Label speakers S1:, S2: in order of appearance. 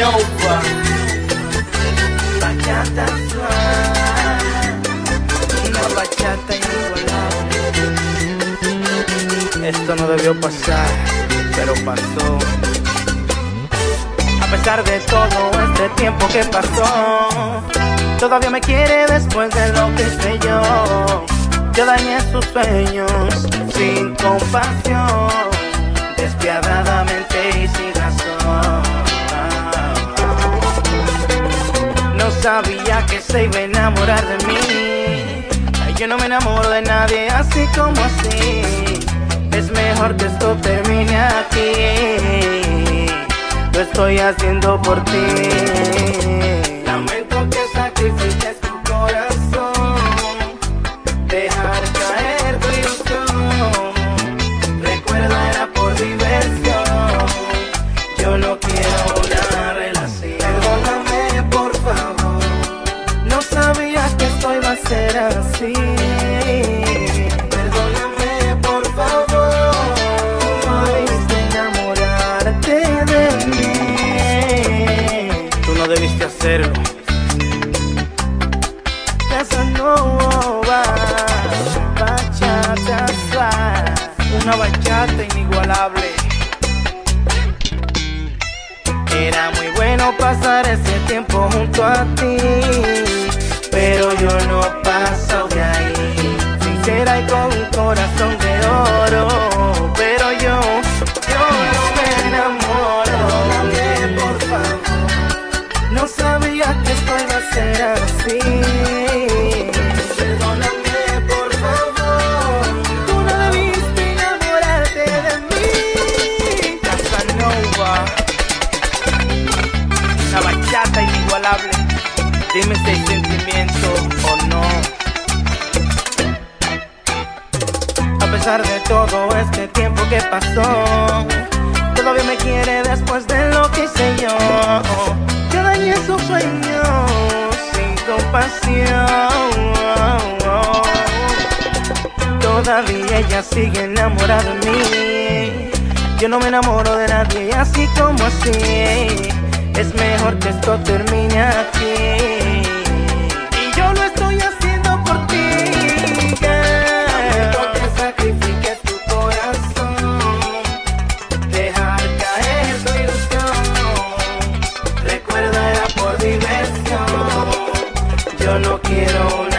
S1: Nova. Bachata una bachata inigualable. Esto no debió pasar, pero pasó. A pesar de todo este tiempo que pasó, todavía me quiere después de lo que hice yo. Yo dañé sus sueños sin compasión, despiadadamente y sin razón. No sabía que se iba a enamorar de mí. Yo no me enamoro de nadie así como así. Es mejor que esto termine aquí. Lo estoy haciendo por ti. Casanova, bachata una bachata inigualable. Era muy bueno pasar ese tiempo junto a ti, pero yo no paso de ahí. Sincera y con un corazón de oro, pero yo, yo no me enamoro. Perdóname, por favor. No sabía que esto iba a ser así. De todo este tiempo que pasó, todavía me quiere después de lo que hice yo. Yo dañé sus sueños sin compasión. Todavía ella sigue enamorada de mí. Yo no me enamoro de nadie así como así. Es mejor que esto termine aquí. No quiero